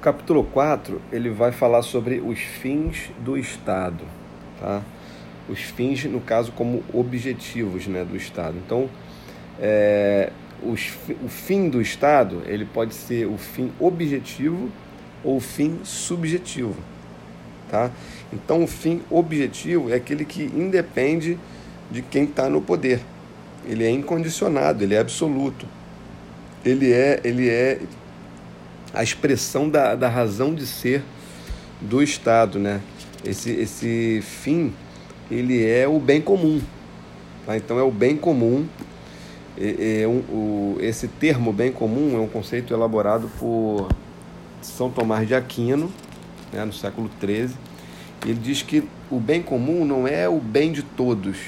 capítulo 4, ele vai falar sobre os fins do Estado, tá? Os fins, no caso, como objetivos né, do Estado. Então, é, os, o fim do Estado, ele pode ser o fim objetivo ou o fim subjetivo, tá? Então, o fim objetivo é aquele que independe de quem está no poder. Ele é incondicionado, ele é absoluto. Ele é, ele é a expressão da, da razão de ser do Estado, né? Esse, esse fim, ele é o bem comum. Tá? Então, é o bem comum. É, é um, o, esse termo bem comum é um conceito elaborado por São Tomás de Aquino, né, no século XIII. Ele diz que o bem comum não é o bem de todos,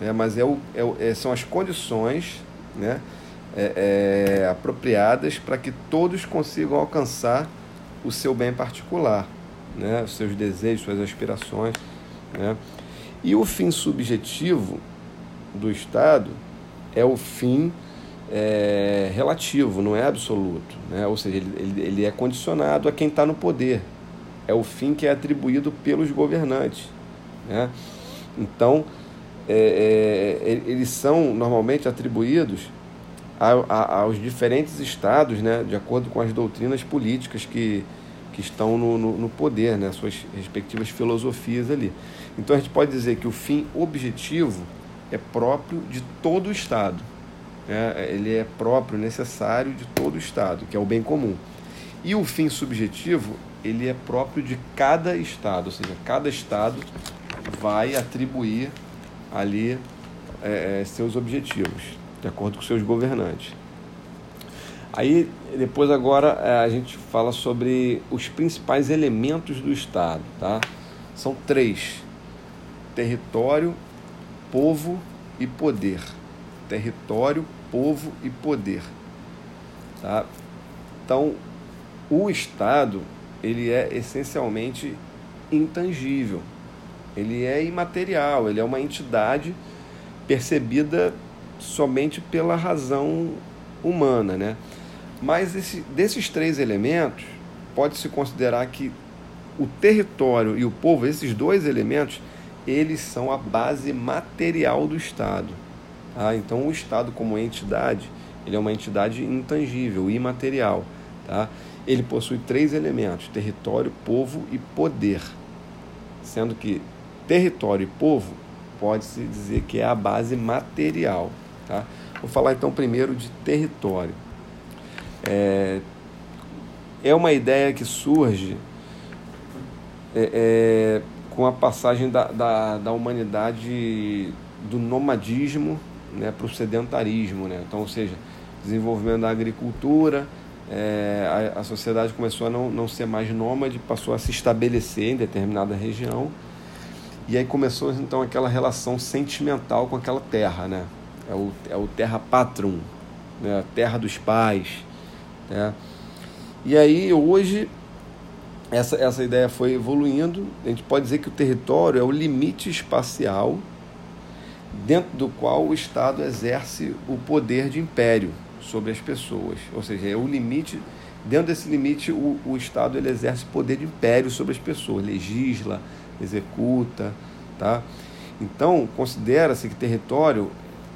né, mas é o, é, é são as condições né, é, é, apropriadas para que todos consigam alcançar o seu bem particular, né? os seus desejos, suas aspirações. Né? E o fim subjetivo do Estado é o fim é, relativo, não é absoluto. Né? Ou seja, ele, ele, ele é condicionado a quem está no poder. É o fim que é atribuído pelos governantes. Né? Então, é, é, eles são normalmente atribuídos aos diferentes estados, né, de acordo com as doutrinas políticas que, que estão no, no, no, poder, né, suas respectivas filosofias ali. Então a gente pode dizer que o fim objetivo é próprio de todo o Estado. Né, ele é próprio, necessário de todo o Estado, que é o bem comum. E o fim subjetivo, ele é próprio de cada Estado, ou seja, cada Estado vai atribuir ali é, seus objetivos de acordo com seus governantes. Aí, depois agora, é, a gente fala sobre os principais elementos do Estado, tá? São três: território, povo e poder. Território, povo e poder. Tá? Então, o Estado, ele é essencialmente intangível. Ele é imaterial, ele é uma entidade percebida somente pela razão humana, né? Mas esse, desses três elementos, pode-se considerar que o território e o povo, esses dois elementos, eles são a base material do Estado. Tá? Então, o Estado, como entidade, ele é uma entidade intangível, imaterial. Tá? Ele possui três elementos: território, povo e poder. Sendo que território e povo pode-se dizer que é a base material. Tá? Vou falar então primeiro de território. É, é uma ideia que surge é, é, com a passagem da, da, da humanidade do nomadismo né, para o sedentarismo. Né? Então, ou seja, desenvolvimento da agricultura, é, a, a, sociedade começou a não, não ser mais nômade, passou a se estabelecer em determinada região. E aí começou então aquela relação sentimental com aquela terra, né? É o, é o terra patrum, né? a terra dos pais. Né? E aí hoje essa, essa ideia foi evoluindo. A gente pode dizer que o território é o limite espacial dentro do qual o Estado exerce o poder de império sobre as pessoas. Ou seja, é o limite, dentro desse limite, o, o Estado ele exerce poder de império sobre as pessoas, legisla, executa. Tá? Então, considera-se que território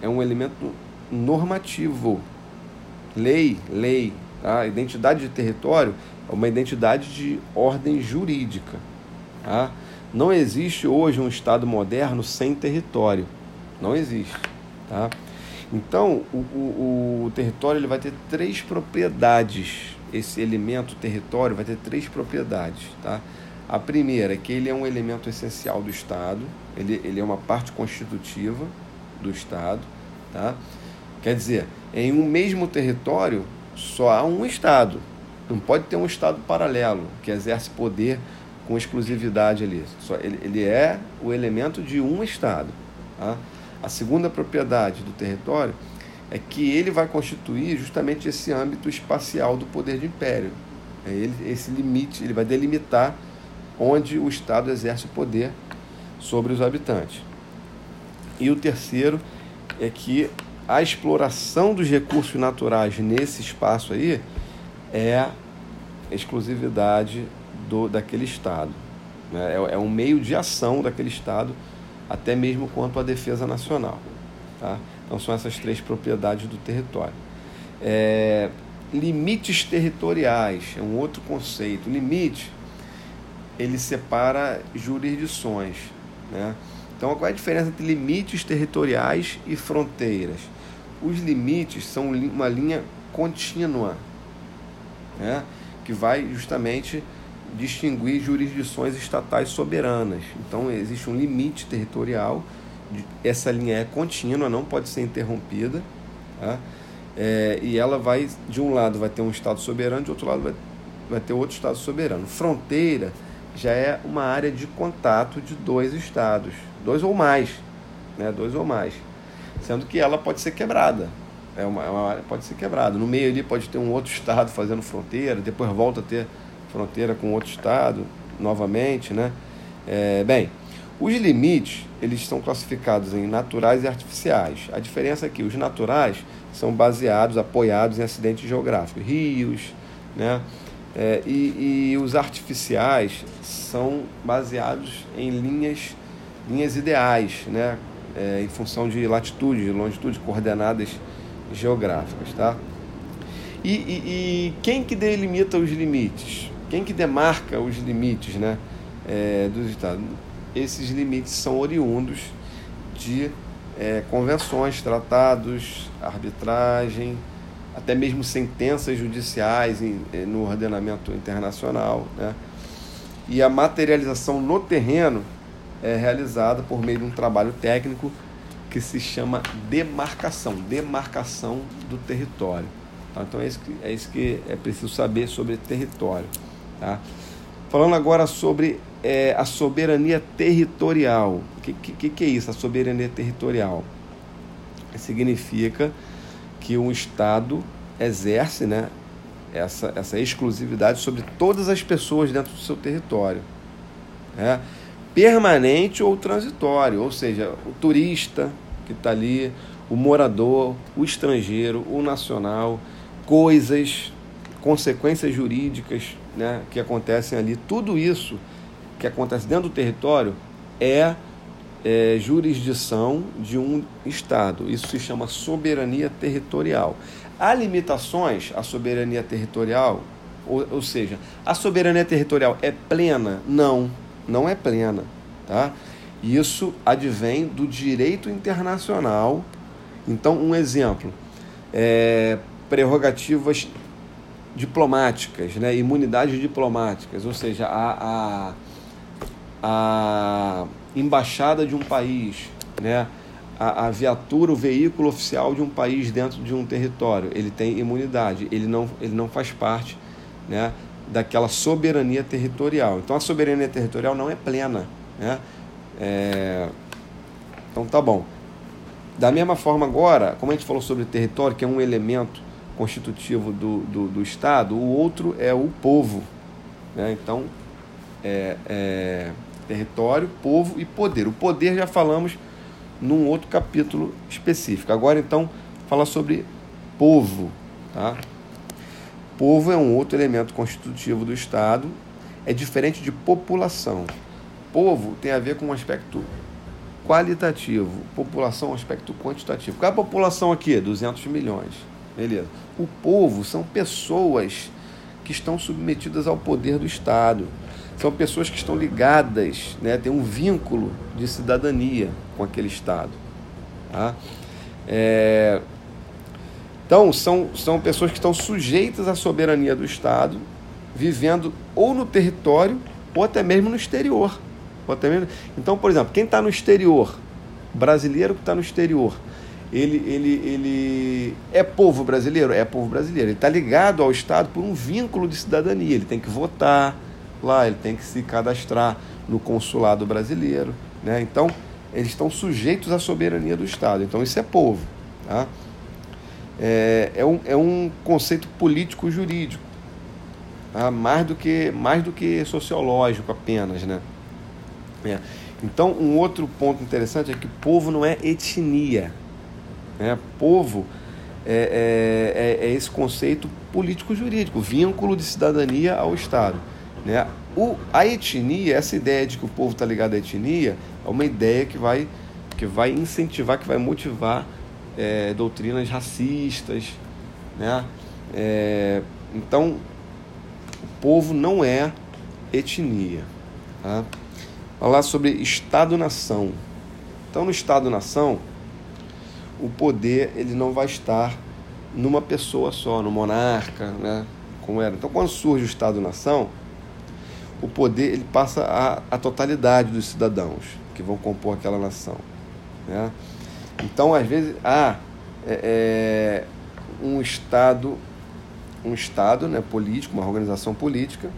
é um elemento normativo. Lei, lei. Tá? Identidade de território é uma identidade de ordem jurídica. Tá? Não existe hoje um Estado moderno sem território. Não existe. Tá? Então, o, o, o território ele vai ter três propriedades. Esse elemento território vai ter três propriedades. Tá? A primeira é que ele é um elemento essencial do Estado, ele, ele é uma parte constitutiva do Estado. Tá? Quer dizer, em um mesmo território só há um Estado. Não pode ter um Estado paralelo que exerce poder com exclusividade ali. Só ele, ele é o elemento de um Estado. Tá? A segunda propriedade do território é que ele vai constituir justamente esse âmbito espacial do poder de império. É ele, esse limite, ele vai delimitar onde o Estado exerce o poder sobre os habitantes. E o terceiro é que a exploração dos recursos naturais nesse espaço aí é exclusividade do, daquele Estado. Né? É, é um meio de ação daquele Estado, até mesmo quanto à defesa nacional. Tá? Então são essas três propriedades do território. É, limites territoriais é um outro conceito. Limite, ele separa jurisdições. Né? Então, qual é a diferença entre limites territoriais e fronteiras? Os limites são uma linha contínua, né? que vai justamente distinguir jurisdições estatais soberanas. Então, existe um limite territorial, essa linha é contínua, não pode ser interrompida. Tá? É, e ela vai, de um lado vai ter um Estado soberano, de outro lado vai, vai ter outro Estado soberano. Fronteira já é uma área de contato de dois Estados, dois ou mais, né? dois ou mais, sendo que ela pode ser quebrada. É uma, é uma área pode ser quebrada. No meio ali pode ter um outro Estado fazendo fronteira, depois volta a ter fronteira com outro Estado novamente. Né? É, bem, os limites eles são classificados em naturais e artificiais. A diferença é que os naturais são baseados, apoiados em acidentes geográficos, rios, né? É, e, e, os artificiais são baseados em linhas, linhas ideais, né? É, em função de latitude, longitude, coordenadas geográficas. Tá? E, e, e, quem que delimita os limites? Quem que demarca os limites né? É, dos estados? Esses limites são oriundos de é, convenções, tratados, arbitragem, até mesmo sentenças judiciais em, eh, no ordenamento internacional. Né? E a materialização no terreno é realizada por meio de um trabalho técnico que se chama demarcação, demarcação do território. Tá? Então é isso, que, é isso que é preciso saber sobre território. Tá? Falando agora sobre é, a soberania territorial. O que, que, que é isso, a soberania territorial? Significa que um Estado exerce né, essa, essa exclusividade sobre todas as pessoas dentro do seu território. Né? Permanente ou transitório, ou seja, o turista que está ali, o morador, o estrangeiro, o nacional, coisas, consequências jurídicas né, que acontecem ali, tudo isso que acontece dentro do território é é, jurisdição de um Estado. Isso se chama soberania territorial. Há limitações à soberania territorial, ou, ou seja, a soberania territorial é plena? Não, não é plena. Tá? Isso advém do direito internacional. Então, um exemplo: é, prerrogativas diplomáticas, né, imunidades diplomáticas, ou seja, a, a, a embaixada de um país, né? A, a, viatura, o veículo oficial de um país dentro de um território, ele tem imunidade, ele não, ele não faz parte né, daquela soberania territorial. Então a soberania territorial não é plena. Né? É... Então tá bom. Da mesma forma agora, como a gente falou sobre território, que é um elemento constitutivo do, do, do Estado, o outro é o povo. Né? Então, é, é território, povo e poder. O poder já falamos num outro capítulo específico. Agora então fala sobre povo, tá? Povo é um outro elemento constitutivo do Estado, é diferente de população. Povo tem a ver com um aspecto qualitativo, população é um aspecto quantitativo. Qual é a população aqui? 200 milhões. Beleza. O povo são pessoas que estão submetidas ao poder do Estado são pessoas que estão ligadas, né, tem um vínculo de cidadania com aquele Estado. Tá? É... Então, são, são pessoas que estão sujeitas à soberania do Estado, vivendo ou no território ou até mesmo no exterior. Ou até mesmo... Então, por exemplo, quem está no exterior, brasileiro que está no exterior, ele, ele, ele é povo brasileiro? É povo brasileiro. Ele está ligado ao Estado por um vínculo de cidadania. Ele tem que votar, lá, ele tem que se cadastrar no consulado brasileiro. Né? Então, eles estão sujeitos à soberania do Estado. Então, isso é povo. Tá? É, é, um, é um conceito político-jurídico, tá? mais, do que, mais do que sociológico apenas. Né? É. Então, um outro ponto interessante é que povo não é etnia. Né? Povo é, é, é esse conceito político-jurídico, vínculo de cidadania ao Estado. Né? O, a etnia, essa ideia de que o povo está ligado à etnia, é uma ideia que vai, que vai incentivar, que vai motivar é, doutrinas racistas. Né? É, então, o povo não é etnia. Tá? Falar sobre Estado-nação. Então, no Estado-nação, o poder ele não vai estar numa pessoa só, no monarca, né? como era. Então, quando surge o Estado-nação, o poder ele passa a, a totalidade dos cidadãos que vão compor aquela nação. Né? Então, às vezes, há é, é, um Estado, um Estado né, político, uma organização política,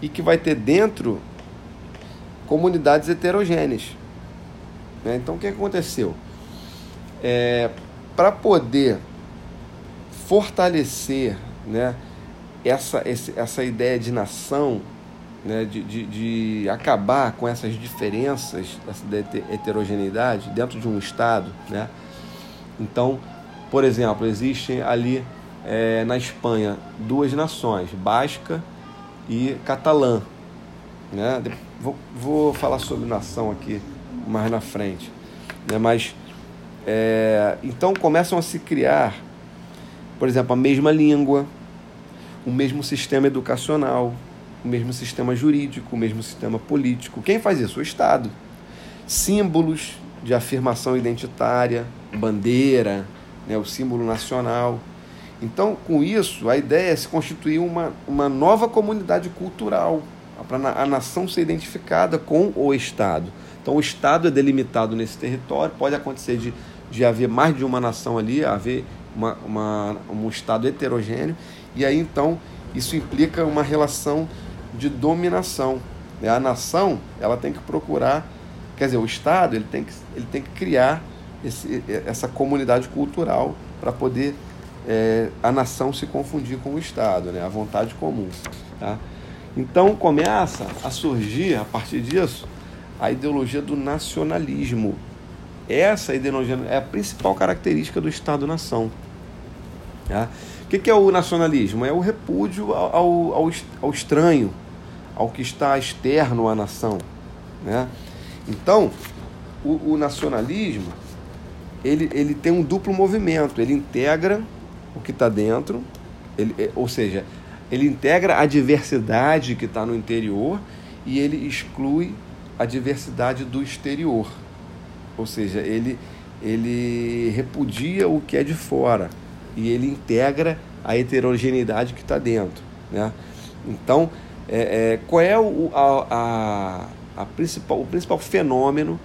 e que vai ter dentro comunidades heterogêneas. Né? Então, o que aconteceu? É, Para poder fortalecer né, essa, essa ideia de nação, né, de, de, de, acabar com essas diferenças, essa heterogeneidade dentro de um Estado. Né? Então, por exemplo, existem ali é, na Espanha duas nações, basca e catalã. Né? Vou, vou falar sobre nação aqui mais na frente. Né? Mas é, então começam a se criar, por exemplo, a mesma língua, o mesmo sistema educacional, o mesmo sistema jurídico, o mesmo sistema político. Quem faz isso? O Estado. Símbolos de afirmação identitária, bandeira, né, o símbolo nacional. Então, com isso, a ideia é se constituir uma, uma nova comunidade cultural, para a nação ser identificada com o Estado. Então, o Estado é delimitado nesse território, pode acontecer de, de haver mais de uma nação ali, haver uma, uma, um Estado heterogêneo, e aí então isso implica uma relação de dominação. Né? A nação ela tem que procurar, quer dizer, o Estado ele tem que, ele tem que criar esse, essa comunidade cultural para poder é, a nação se confundir com o Estado, né? a vontade comum. Tá? Então começa a surgir, a partir disso, a ideologia do nacionalismo. Essa ideologia é a principal característica do Estado-nação. Tá? O que é o nacionalismo? É o repúdio ao, ao, ao estranho, ao que está externo à nação. Né? Então, o, o nacionalismo ele, ele tem um duplo movimento. Ele integra o que está dentro, ele, é, ou seja, ele integra a diversidade que está no interior e ele exclui a diversidade do exterior. Ou seja, ele, ele repudia o que é de fora e ele integra a heterogeneidade que está dentro. Né? Então, é, é, qual é o, a, a, a, principal, o principal fenômeno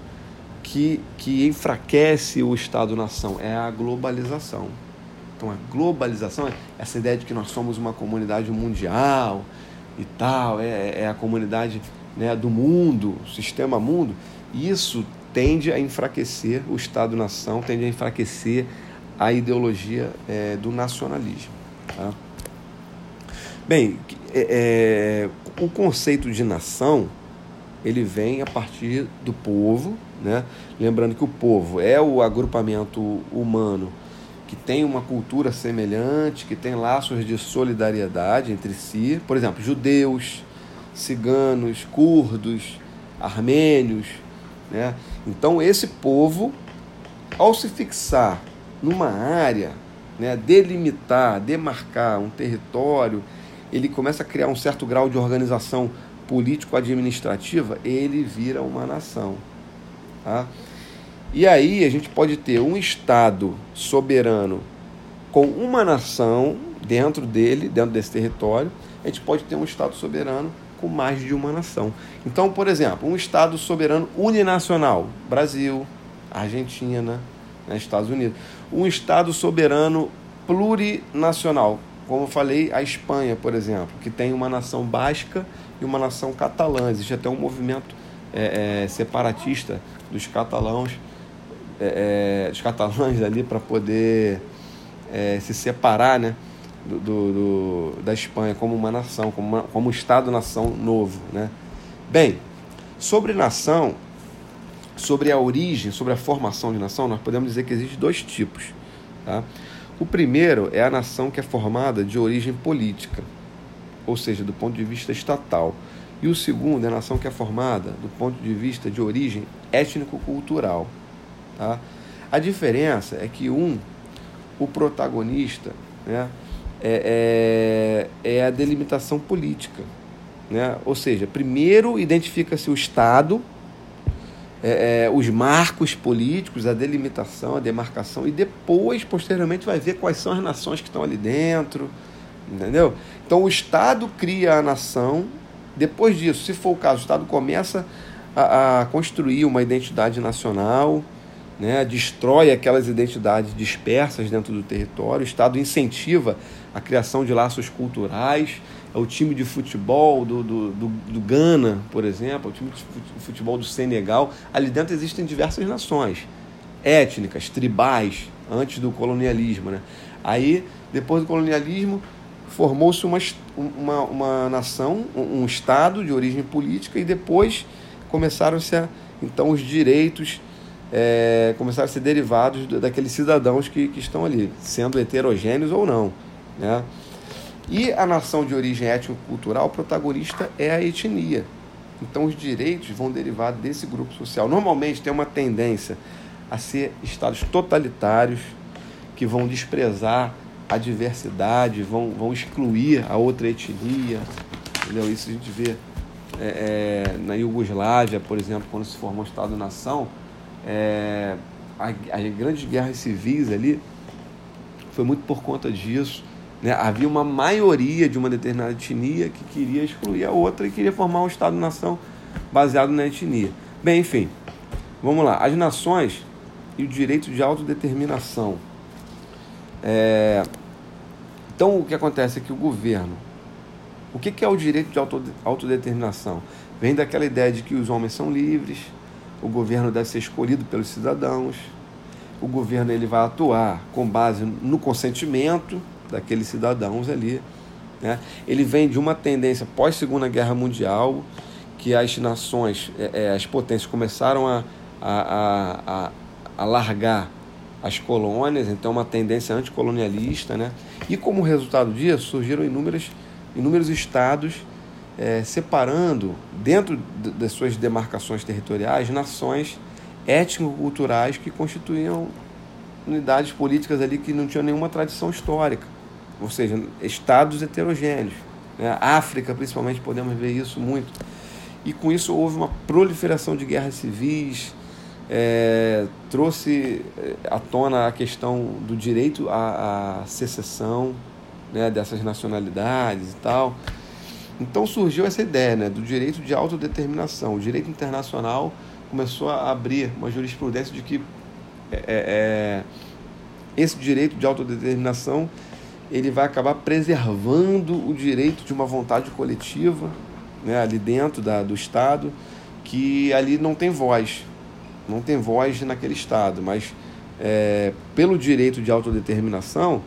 que, que enfraquece o Estado-nação? É a globalização. Então, a globalização, essa ideia de que nós somos uma comunidade mundial e tal, é, é a comunidade né, do mundo, sistema mundo, isso tende a enfraquecer o Estado-nação, tende a enfraquecer a ideologia é, do nacionalismo. Tá? Bem, é, é, o conceito de nação ele vem a partir do povo, né? lembrando que o povo é o agrupamento humano que tem uma cultura semelhante, que tem laços de solidariedade entre si, por exemplo, judeus, ciganos, curdos, armênios, né? Então esse povo, ao se fixar numa área, né, delimitar, demarcar um território, ele começa a criar um certo grau de organização político-administrativa, ele vira uma nação. Tá? E aí a gente pode ter um Estado soberano com uma nação dentro dele, dentro desse território, a gente pode ter um Estado soberano com mais de uma nação. Então, por exemplo, um Estado soberano uninacional, Brasil, Argentina, né, Estados Unidos. Um Estado soberano plurinacional, como eu falei, a Espanha, por exemplo, que tem uma nação basca e uma nação catalã. Existe até um movimento é, é, separatista dos catalãos é, é, os catalães ali para poder é, se separar né, do, do, do, da Espanha como uma nação, como, uma, como Estado-nação novo. Né? Bem, sobre nação, sobre a origem, sobre a formação de nação, nós podemos dizer que existem dois tipos. Tá? O primeiro é a nação que é formada de origem política, ou seja, do ponto de vista estatal. E o segundo é a nação que é formada do ponto de vista de origem étnico-cultural. Tá? A diferença é que um, o protagonista, né, é, é, é a delimitação política. Né? Ou seja, primeiro identifica-se o Estado, é, é, os marcos políticos, a delimitação, a demarcação, e depois, posteriormente, vai ver quais são as nações que estão ali dentro. Entendeu? Então o Estado cria a nação, depois disso, se for o caso, o Estado começa a, a construir uma identidade nacional, né, destrói aquelas identidades dispersas dentro do território, o Estado incentiva a criação de laços culturais, o time de futebol do, do, do, do Ghana, por exemplo, é o time de futebol do Senegal. Ali dentro existem diversas nações étnicas, tribais, antes do colonialismo. Né? Aí, depois do colonialismo, formou-se uma, uma, uma nação, um, um Estado de origem política e depois começaram-se a, então os direitos é, começaram a ser derivados daqueles cidadãos que, que estão ali, sendo heterogêneos ou não. Né? E a nação de origem étnico-cultural, protagonista é a etnia. Então os direitos vão derivar desse grupo social. Normalmente tem uma tendência a ser estados totalitários que vão desprezar a diversidade, vão, vão excluir a outra etnia. Entendeu? Isso a gente vê é, é, na Iugoslávia, por exemplo, quando se formou o Estado-nação, é, as grandes guerras civis ali foi muito por conta disso né? Havia uma maioria de uma determinada etnia que queria excluir a outra e queria formar um Estado-nação baseado na etnia. Bem, enfim, vamos lá. As nações e o direito de autodeterminação. É... Então, o que acontece é que o governo. O que é o direito de autodeterminação? Vem daquela ideia de que os homens são livres, o governo deve ser escolhido pelos cidadãos, o governo ele vai atuar com base no consentimento daqueles cidadãos ali. Né? Ele vem de uma tendência pós-Segunda Guerra Mundial, que as nações, é, é as potências começaram a, a, a, a largar as colônias, então uma tendência anticolonialista, né? E como resultado disso, surgiram inúmeros, inúmeros estados é, separando, dentro das suas demarcações territoriais, nações étnico-culturais que constituíam unidades políticas ali que não tinham nenhuma tradição histórica ou seja, estados heterogêneos. Né? África, principalmente, podemos ver isso muito. E com isso houve uma proliferação de guerras civis, é, trouxe é, à tona a questão do direito à, à secessão né, dessas nacionalidades e tal. Então surgiu essa ideia né, do direito de autodeterminação. O direito internacional começou a abrir uma jurisprudência de que é, é, é esse direito de autodeterminação ele vai acabar preservando o direito de uma vontade coletiva né, ali dentro da, do Estado, que ali não tem voz, não tem voz naquele Estado, mas é, pelo direito de autodeterminação,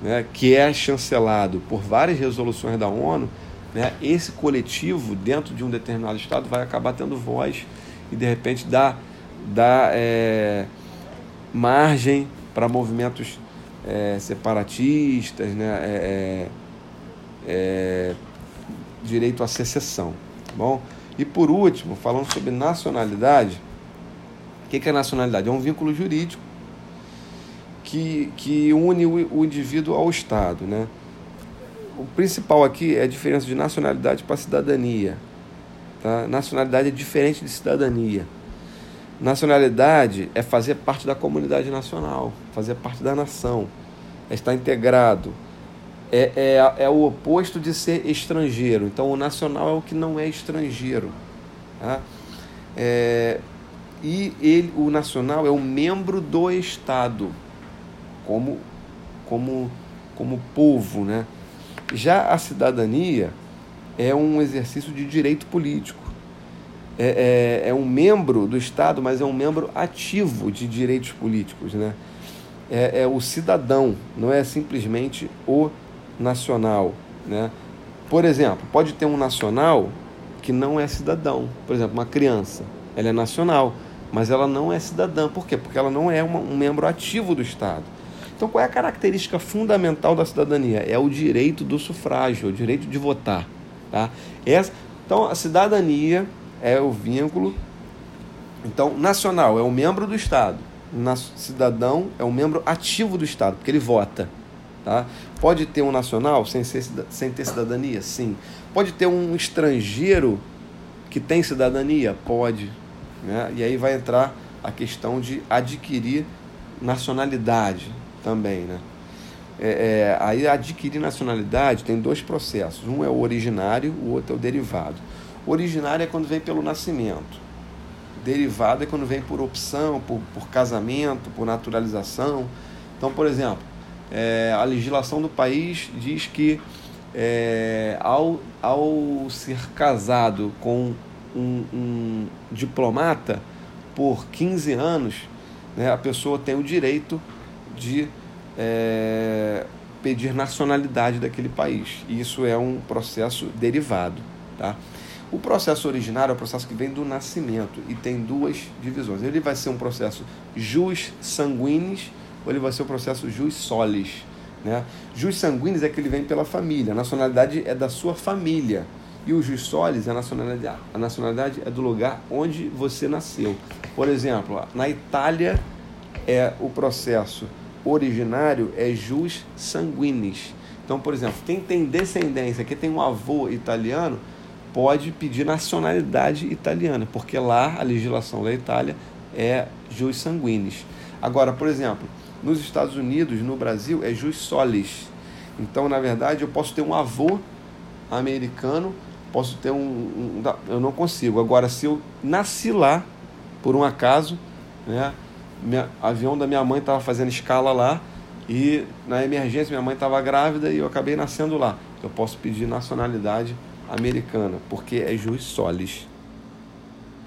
né, que é chancelado por várias resoluções da ONU, né, esse coletivo dentro de um determinado Estado vai acabar tendo voz e de repente dá, dá é, margem para movimentos é, separatistas, né? É, é, é, direito à secessão. Tá bom? E por último, falando sobre nacionalidade, o que é nacionalidade? É um vínculo jurídico que, que une o, o indivíduo ao Estado. Né? O principal aqui é a diferença de nacionalidade para cidadania. Tá? Nacionalidade é diferente de cidadania. Nacionalidade é fazer parte da comunidade nacional, fazer parte da nação, estar integrado. É, é, é o oposto de ser estrangeiro. Então, o nacional é o que não é estrangeiro. Tá? É, e ele, o nacional é o membro do Estado, como, como, como povo. Né? Já a cidadania é um exercício de direito político é, é, é, um membro do Estado, mas é um membro ativo de direitos políticos. Né? É, é o cidadão, não é simplesmente o nacional. Né? Por exemplo, pode ter um nacional que não é cidadão. Por exemplo, uma criança, ela é nacional, mas ela não é cidadã. Por quê? Porque ela não é uma, um membro ativo do Estado. Então, qual é a característica fundamental da cidadania? É o direito do sufrágio, o direito de votar. Tá? Essa, então, a cidadania é o vínculo. Então, nacional é o membro do Estado. Cidadão é um membro ativo do Estado, porque ele vota. Tá? Pode ter um nacional sem, ser, sem ter cidadania? Sim. Pode ter um estrangeiro que tem cidadania? Pode. Né? E aí vai entrar a questão de adquirir nacionalidade também. Né? É, é, aí adquirir nacionalidade tem dois processos. Um é o originário, o outro é o derivado. O originário é quando vem pelo nascimento. Derivado é quando vem por opção, por, por casamento, por naturalização. Então, por exemplo, é, a legislação do país diz que é, ao, ao ser casado com um, um, diplomata por 15 anos, né, a pessoa tem o direito de é, pedir nacionalidade daquele país. E isso é um processo derivado. Tá? O processo originário é o processo que vem do nascimento e tem duas divisões. Ele vai ser um processo jus sanguinis ou ele vai ser o processo jus solis. Né? Jus sanguinis é que ele vem pela família, a nacionalidade é da sua família. E o jus solis é a nacionalidade. A nacionalidade é do lugar onde você nasceu. Por exemplo, na Itália é o processo originário é jus sanguinis. Então, por exemplo, quem tem descendência, quem tem um avô italiano, pode pedir nacionalidade italiana, porque lá a legislação da Itália é jus sanguinis. Agora, por exemplo, nos Estados Unidos, no Brasil, é jus solis. Então, na verdade, eu posso ter um avô americano, posso ter um, um, eu não consigo. Agora, se eu nasci lá por um acaso, né, minha, avião da minha mãe estava fazendo escala lá e na emergência minha mãe estava grávida e eu acabei nascendo lá. Eu posso pedir nacionalidade americana, porque é jus solis.